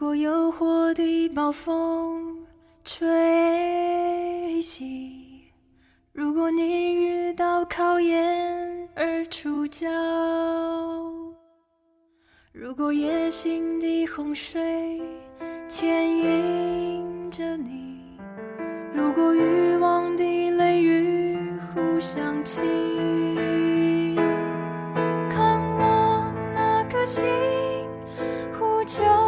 如果诱惑的暴风吹袭，如果你遇到考验而出脚，如果野心的洪水牵引着你，如果欲望的雷雨互相侵，看我那颗星，呼救。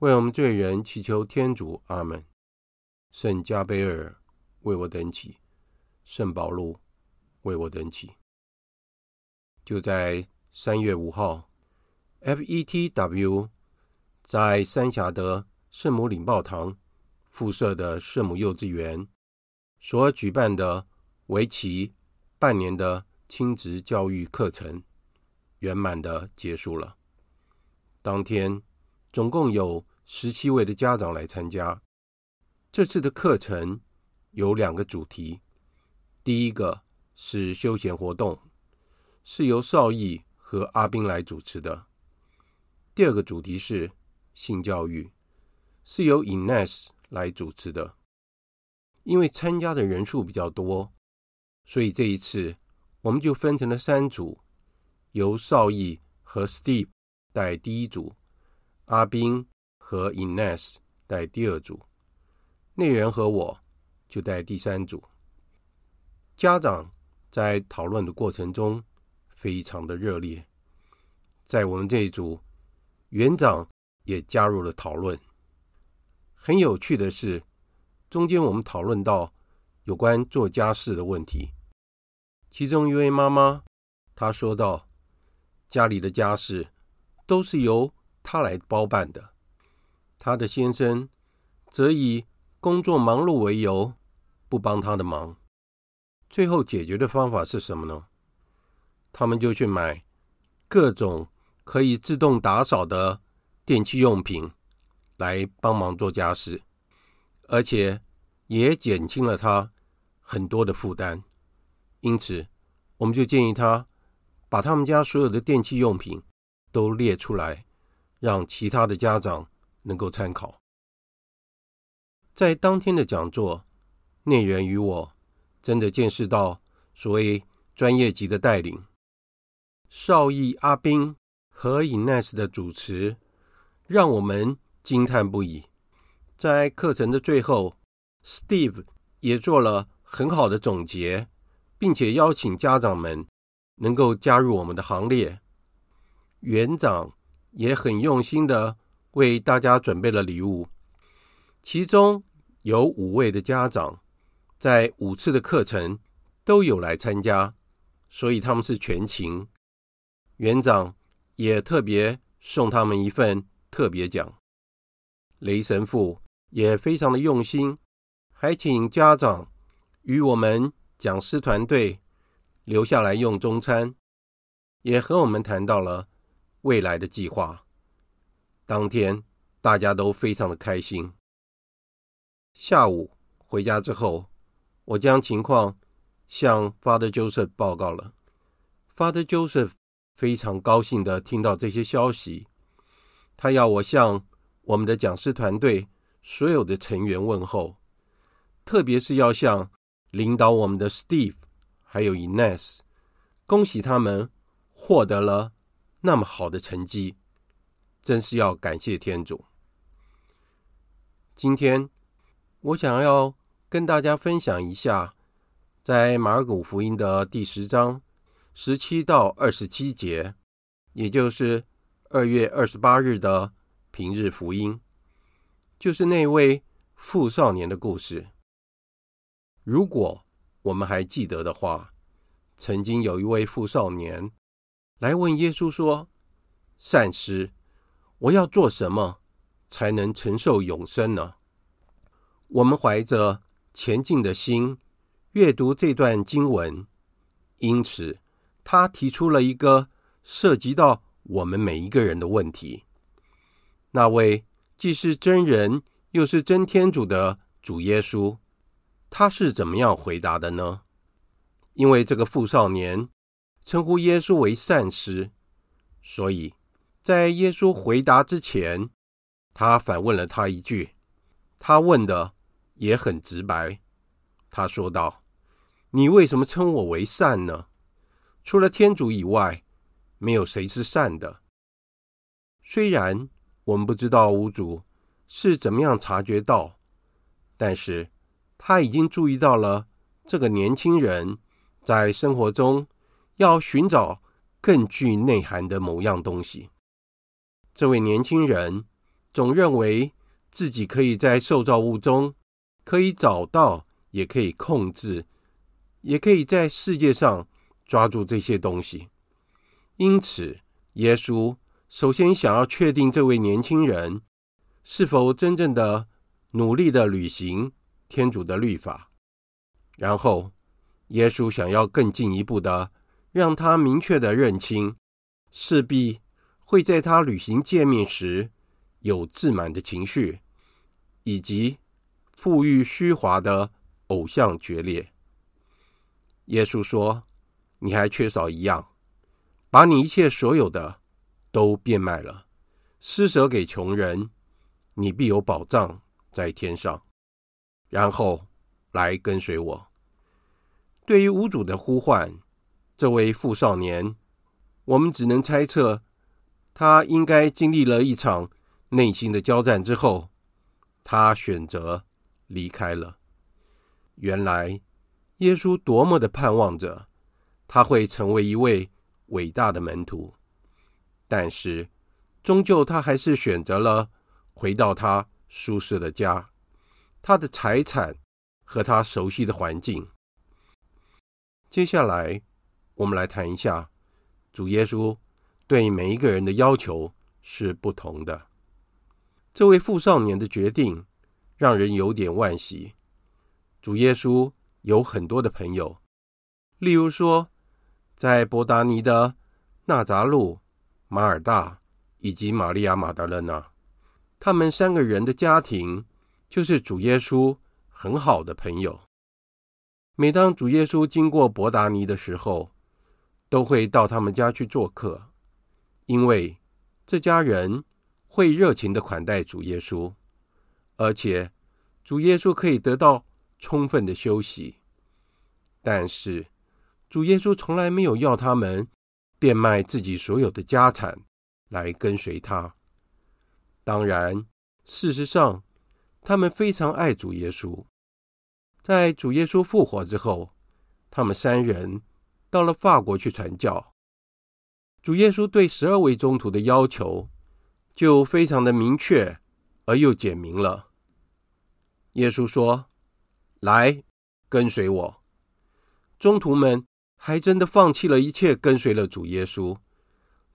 为我们罪人祈求天主。阿门。圣加贝尔为我等祈，圣保禄为我等祈。就在三月五号，FETW 在三峡的圣母领报堂附设的圣母幼稚园所举办的为期半年的亲职教育课程，圆满的结束了。当天总共有十七位的家长来参加。这次的课程有两个主题，第一个是休闲活动，是由邵毅和阿斌来主持的；第二个主题是性教育，是由 Ines 来主持的。因为参加的人数比较多，所以这一次我们就分成了三组，由邵毅和 Steve 带第一组，阿斌和 Ines 带第二组。内人和我就带第三组。家长在讨论的过程中非常的热烈，在我们这一组，园长也加入了讨论。很有趣的是，中间我们讨论到有关做家事的问题。其中一位妈妈她说道：“家里的家事都是由他来包办的，他的先生则以。”工作忙碌为由，不帮他的忙。最后解决的方法是什么呢？他们就去买各种可以自动打扫的电器用品来帮忙做家事，而且也减轻了他很多的负担。因此，我们就建议他把他们家所有的电器用品都列出来，让其他的家长能够参考。在当天的讲座，内人与我真的见识到所谓专业级的带领。邵毅、阿斌和 Ines 的主持，让我们惊叹不已。在课程的最后，Steve 也做了很好的总结，并且邀请家长们能够加入我们的行列。园长也很用心的为大家准备了礼物，其中。有五位的家长，在五次的课程都有来参加，所以他们是全勤。园长也特别送他们一份特别奖。雷神父也非常的用心，还请家长与我们讲师团队留下来用中餐，也和我们谈到了未来的计划。当天大家都非常的开心。下午回家之后，我将情况向 Father Joseph 报告了。Father Joseph 非常高兴地听到这些消息，他要我向我们的讲师团队所有的成员问候，特别是要向领导我们的 Steve 还有 Ines，恭喜他们获得了那么好的成绩，真是要感谢天主。今天。我想要跟大家分享一下，在马尔谷福音的第十章十七到二十七节，也就是二月二十八日的平日福音，就是那位富少年的故事。如果我们还记得的话，曾经有一位富少年来问耶稣说：“善师，我要做什么才能承受永生呢？”我们怀着前进的心阅读这段经文，因此他提出了一个涉及到我们每一个人的问题。那位既是真人又是真天主的主耶稣，他是怎么样回答的呢？因为这个富少年称呼耶稣为善师，所以在耶稣回答之前，他反问了他一句。他问的。也很直白，他说道：“你为什么称我为善呢？除了天主以外，没有谁是善的。虽然我们不知道屋主是怎么样察觉到，但是他已经注意到了这个年轻人在生活中要寻找更具内涵的某样东西。这位年轻人总认为自己可以在受造物中可以找到，也可以控制，也可以在世界上抓住这些东西。因此，耶稣首先想要确定这位年轻人是否真正的努力的履行天主的律法，然后耶稣想要更进一步的让他明确的认清，势必。会在他履行诫命时有自满的情绪，以及富裕虚华的偶像决裂。耶稣说：“你还缺少一样，把你一切所有的都变卖了，施舍给穷人，你必有宝藏在天上。然后来跟随我。”对于无主的呼唤，这位富少年，我们只能猜测。他应该经历了一场内心的交战之后，他选择离开了。原来，耶稣多么的盼望着他会成为一位伟大的门徒，但是，终究他还是选择了回到他舒适的家，他的财产和他熟悉的环境。接下来，我们来谈一下主耶稣。对每一个人的要求是不同的。这位富少年的决定让人有点惋惜。主耶稣有很多的朋友，例如说，在伯达尼的纳扎路、马尔大以及玛利亚玛达肋纳，他们三个人的家庭就是主耶稣很好的朋友。每当主耶稣经过伯达尼的时候，都会到他们家去做客。因为这家人会热情的款待主耶稣，而且主耶稣可以得到充分的休息。但是主耶稣从来没有要他们变卖自己所有的家产来跟随他。当然，事实上，他们非常爱主耶稣。在主耶稣复活之后，他们三人到了法国去传教。主耶稣对十二位宗徒的要求就非常的明确而又简明了。耶稣说：“来，跟随我。”宗徒们还真的放弃了一切，跟随了主耶稣。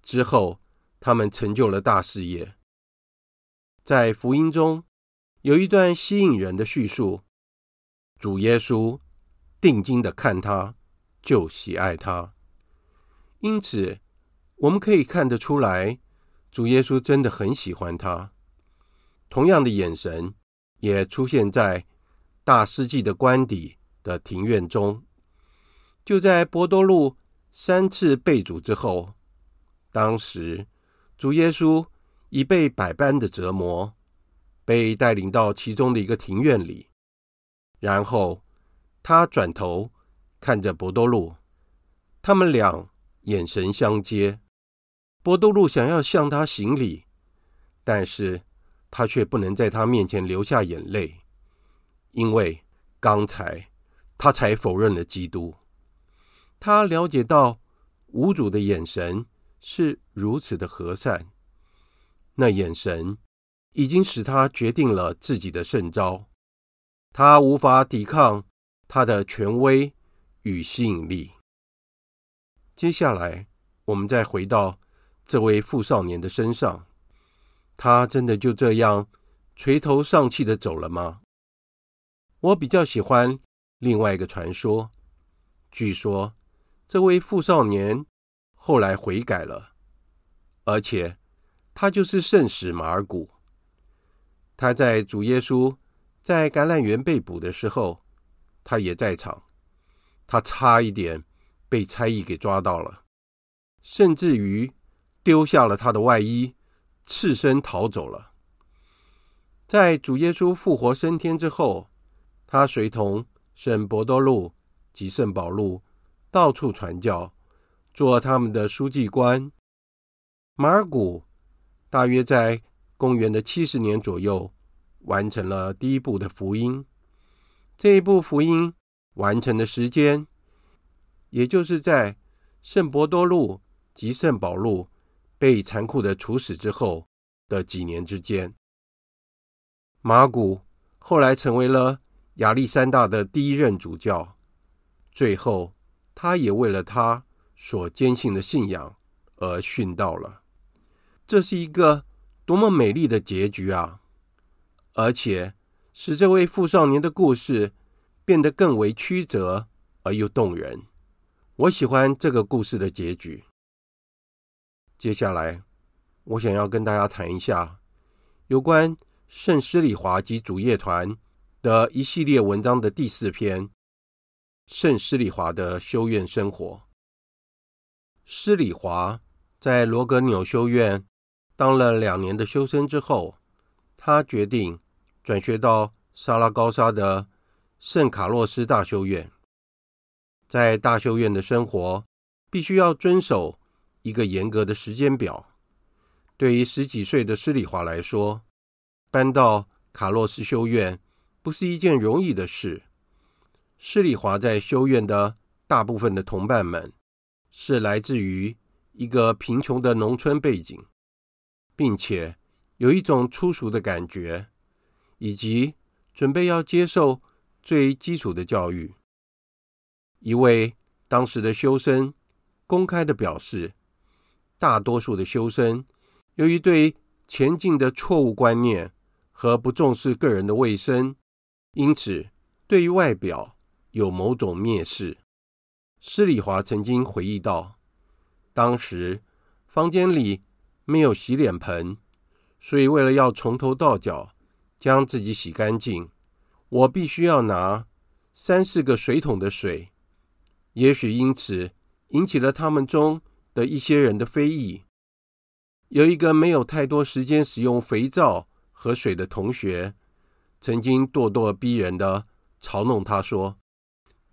之后，他们成就了大事业。在福音中有一段吸引人的叙述：主耶稣定睛的看他，就喜爱他，因此。我们可以看得出来，主耶稣真的很喜欢他。同样的眼神也出现在大司祭的官邸的庭院中。就在伯多禄三次背主之后，当时主耶稣已被百般的折磨，被带领到其中的一个庭院里，然后他转头看着博多禄，他们俩眼神相接。博多禄想要向他行礼，但是他却不能在他面前流下眼泪，因为刚才他才否认了基督。他了解到无主的眼神是如此的和善，那眼神已经使他决定了自己的胜招，他无法抵抗他的权威与吸引力。接下来，我们再回到。这位富少年的身上，他真的就这样垂头丧气的走了吗？我比较喜欢另外一个传说。据说这位富少年后来悔改了，而且他就是圣使马尔谷。他在主耶稣在橄榄园被捕的时候，他也在场。他差一点被差役给抓到了，甚至于。丢下了他的外衣，赤身逃走了。在主耶稣复活升天之后，他随同圣伯多禄及圣保禄到处传教，做他们的书记官。马尔谷大约在公元的七十年左右完成了第一部的福音。这一部福音完成的时间，也就是在圣伯多禄及圣保禄被残酷的处死之后，的几年之间。马古后来成为了亚历山大的第一任主教，最后他也为了他所坚信的信仰而殉道了。这是一个多么美丽的结局啊！而且使这位富少年的故事变得更为曲折而又动人。我喜欢这个故事的结局。接下来，我想要跟大家谈一下有关圣施里华及主业团的一系列文章的第四篇——圣施里华的修院生活。施里华在罗格纽修院当了两年的修生之后，他决定转学到萨拉高沙的圣卡洛斯大修院。在大修院的生活，必须要遵守一个严格的时间表。对于十几岁的施礼华来说，搬到卡洛斯修院不是一件容易的事。施礼华在修院的大部分的同伴们是来自于一个贫穷的农村背景，并且有一种粗俗的感觉，以及准备要接受最基础的教育。一位当时的修生公开的表示，大多数的修生由于对前进的错误观念和不重视个人的卫生，因此对于外表有某种蔑视。施礼华曾经回忆道：“当时房间里没有洗脸盆，所以为了要从头到脚将自己洗干净，我必须要拿三四个水桶的水。”也许因此引起了他们中的一些人的非议。有一个没有太多时间使用肥皂和水的同学，曾经咄咄逼人的嘲弄他说：“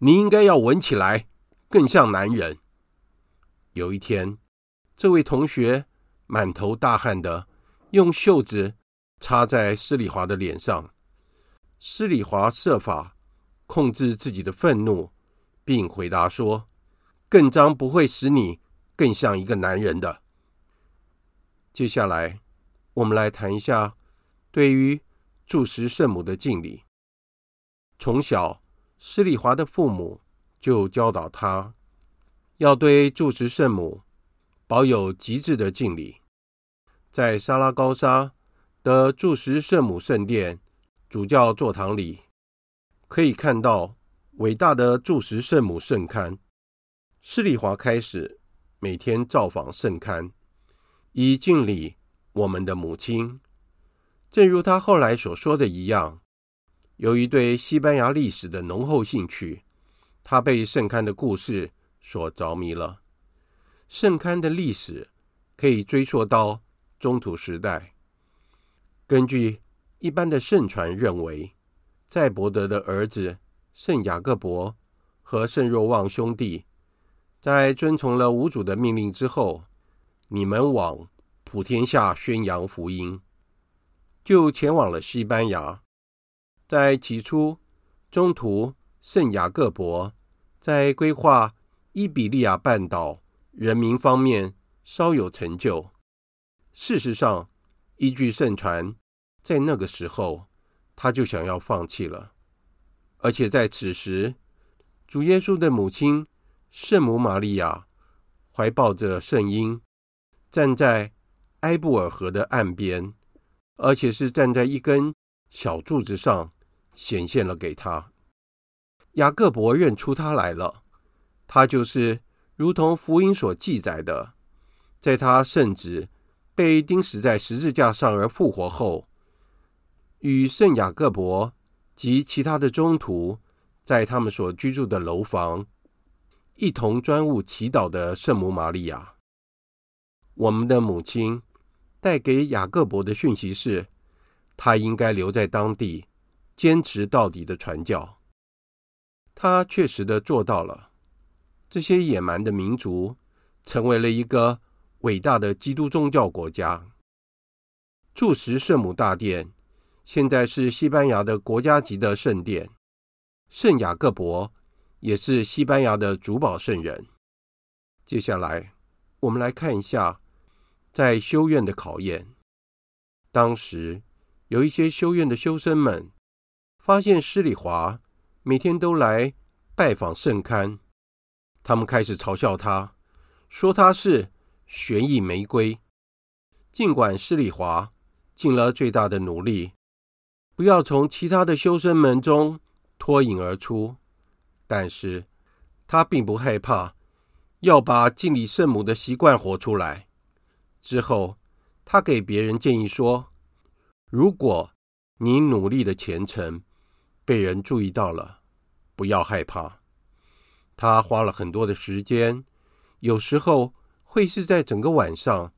你应该要闻起来更像男人。”有一天，这位同学满头大汗的用袖子插在施礼华的脸上。施礼华设法控制自己的愤怒。并回答说：“更脏不会使你更像一个男人的。”接下来，我们来谈一下对于祝实圣母的敬礼。从小，施礼华的父母就教导他要对祝实圣母保有极致的敬礼。在萨拉高沙的祝实圣母圣殿主教座堂里，可以看到。伟大的柱石圣母圣龛，施礼华开始每天造访圣龛，以敬礼我们的母亲。正如他后来所说的一样，由于对西班牙历史的浓厚兴趣，他被圣龛的故事所着迷了。圣龛的历史可以追溯到中土时代。根据一般的圣传认为，载伯德的儿子。圣雅各伯和圣若望兄弟在遵从了无主的命令之后，你们往普天下宣扬福音，就前往了西班牙。在起初，中途圣雅各伯在规划伊比利亚半岛人民方面稍有成就。事实上，依据圣传，在那个时候他就想要放弃了。而且在此时，主耶稣的母亲圣母玛利亚怀抱着圣婴，站在埃布尔河的岸边，而且是站在一根小柱子上，显现了给他。雅各伯认出他来了，他就是如同福音所记载的，在他圣子被钉死在十字架上而复活后，与圣雅各伯。及其他的宗徒，在他们所居住的楼房，一同专务祈祷的圣母玛利亚。我们的母亲带给雅各伯的讯息是，他应该留在当地，坚持到底的传教。他确实的做到了。这些野蛮的民族成为了一个伟大的基督宗教国家。住持圣母大殿。现在是西班牙的国家级的圣殿，圣雅各伯也是西班牙的主保圣人。接下来，我们来看一下在修院的考验。当时有一些修院的修生们发现施里华每天都来拜访圣龛，他们开始嘲笑他，说他是悬疑玫瑰。尽管施里华尽了最大的努力，不要从其他的修生们中脱颖而出，但是他并不害怕，要把敬礼圣母的习惯活出来。之后，他给别人建议说：“如果你努力的虔诚被人注意到了，不要害怕。”他花了很多的时间，有时候会是在整个晚上，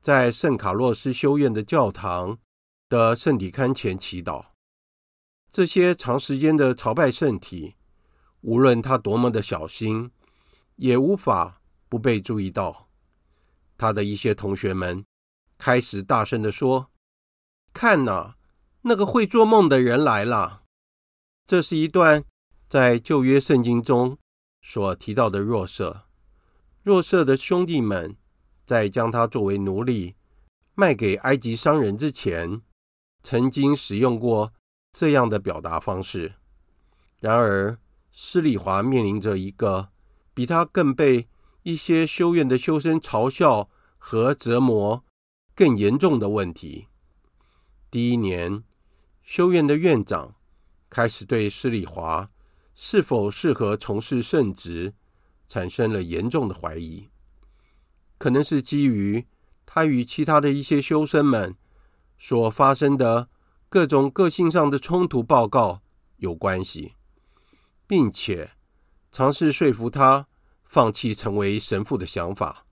在圣卡洛斯修院的教堂的圣体龛前祈祷。这些长时间的朝拜圣体，无论他多么的小心，也无法不被注意到。他的一些同学们开始大声地说：“看呐，那个会做梦的人来了。”这是一段在旧约圣经中所提到的若瑟。若瑟的兄弟们在将他作为奴隶卖给埃及商人之前，曾经使用过这样的表达方式。然而，施礼华面临着一个比他更被一些修院的修生嘲笑和折磨更严重的问题。第一年，修院的院长开始对施礼华是否适合从事圣职产生了严重的怀疑，可能是基于他与其他的一些修生们所发生的各种个性上的冲突报告有关系，并且尝试说服他。放弃成为神父的想法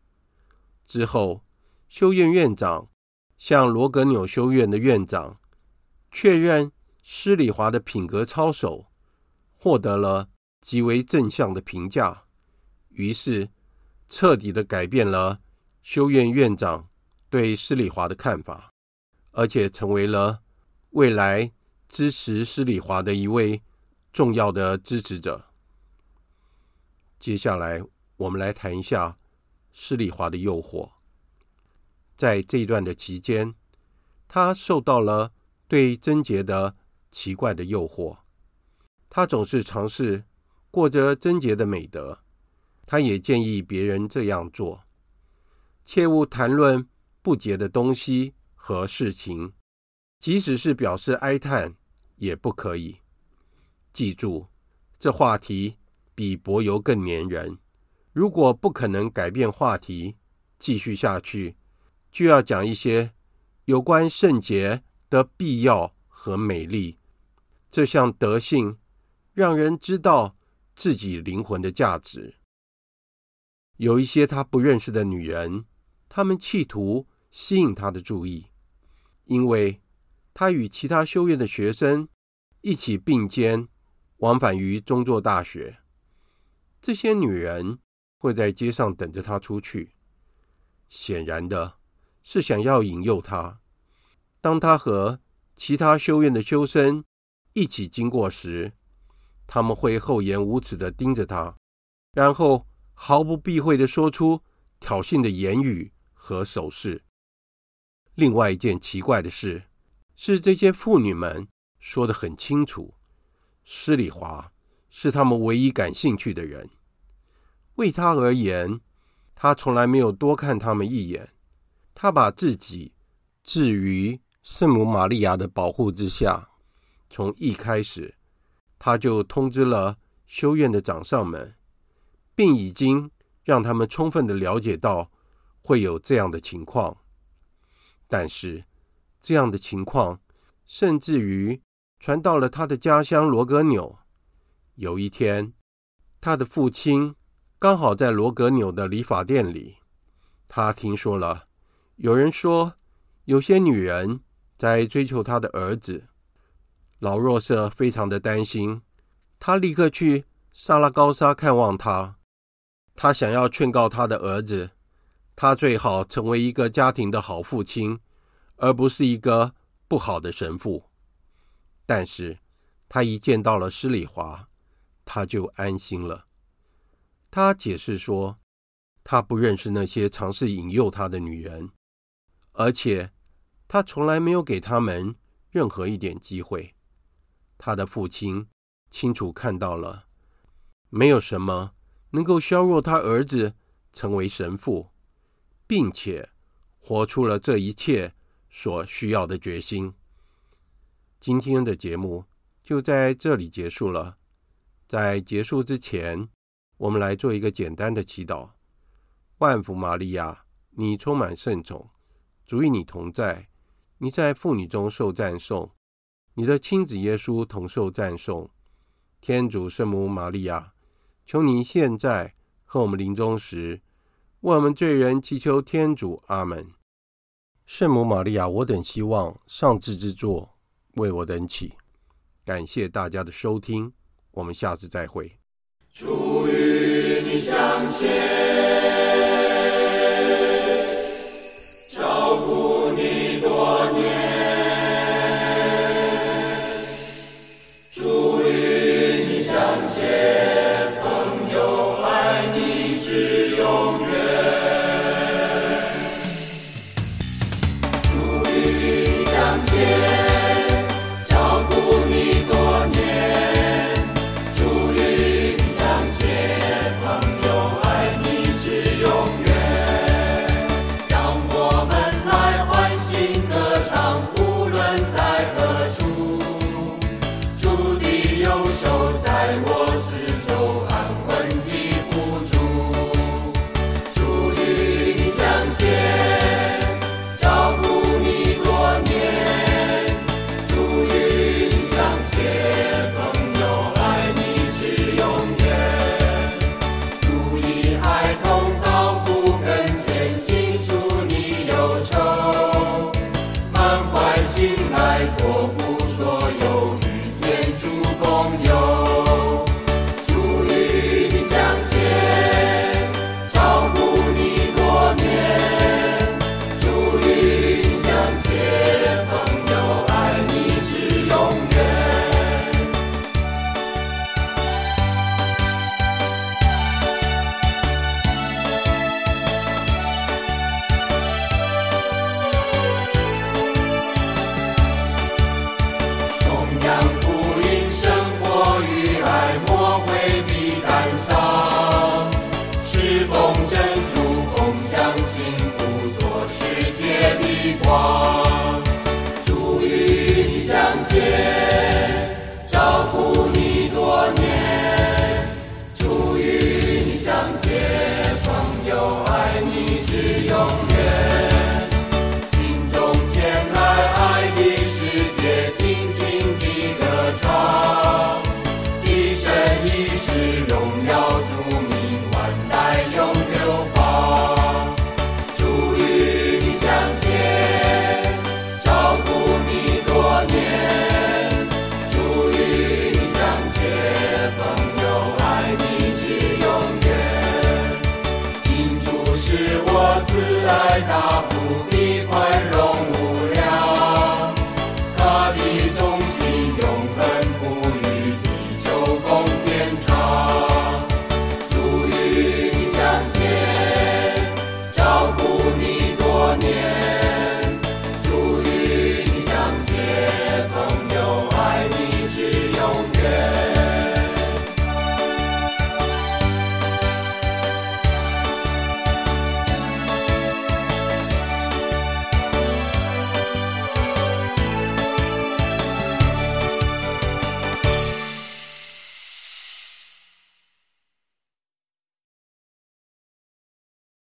之后，修院院长向罗格纽修院的院长确认施里华的品格操守，获得了极为正向的评价，于是彻底的改变了修院院长对施里华的看法，而且成为了未来支持施礼华的一位重要的支持者。接下来，我们来谈一下施礼华的诱惑。在这一段的期间，他受到了对贞洁的奇怪的诱惑。他总是尝试过着贞洁的美德。他也建议别人这样做，切勿谈论不洁的东西和事情，即使是表示哀叹也不可以。记住，这话题。比柏油更粘人。如果不可能改变话题，继续下去，就要讲一些有关圣洁的必要和美丽。这项德性让人知道自己灵魂的价值。有一些他不认识的女人，她们企图吸引他的注意，因为他与其他修院的学生一起并肩往返于中座大学。这些女人会在街上等着他出去，显然的是想要引诱他。当他和其他修院的修生一起经过时，他们会厚颜无耻地盯着他，然后毫不避讳地说出挑衅的言语和手势。另外一件奇怪的事是，这些妇女们说得很清楚，施礼华是他们唯一感兴趣的人。为他而言，他从来没有多看他们一眼。他把自己置于圣母玛利亚的保护之下。从一开始，他就通知了修院的长上们，并已经让他们充分的了解到会有这样的情况。但是，这样的情况甚至于传到了他的家乡罗格纽。有一天，他的父亲。刚好在罗格纽的理发店里，他听说了有人说有些女人在追求他的儿子。老若瑟非常的担心，他立刻去萨拉高沙看望他。他想要劝告他的儿子，他最好成为一个家庭的好父亲，而不是一个不好的神父。但是他一见到了施礼华，他就安心了。他解释说，他不认识那些尝试引诱他的女人，而且他从来没有给他们任何一点机会。他的父亲清楚看到了，没有什么能够削弱他儿子成为神父，并且活出了这一切所需要的决心。今天的节目就在这里结束了。在结束之前，我们来做一个简单的祈祷：万福玛利亚，你充满圣宠，主与你同在，你在妇女中受赞颂，你的亲子耶稣同受赞颂。天主圣母玛利亚，求你现在和我们临终时，为我们罪人祈求天主。阿门。圣母玛利亚，我等希望上智之作，为我等起。感谢大家的收听，我们下次再会。主与你相见，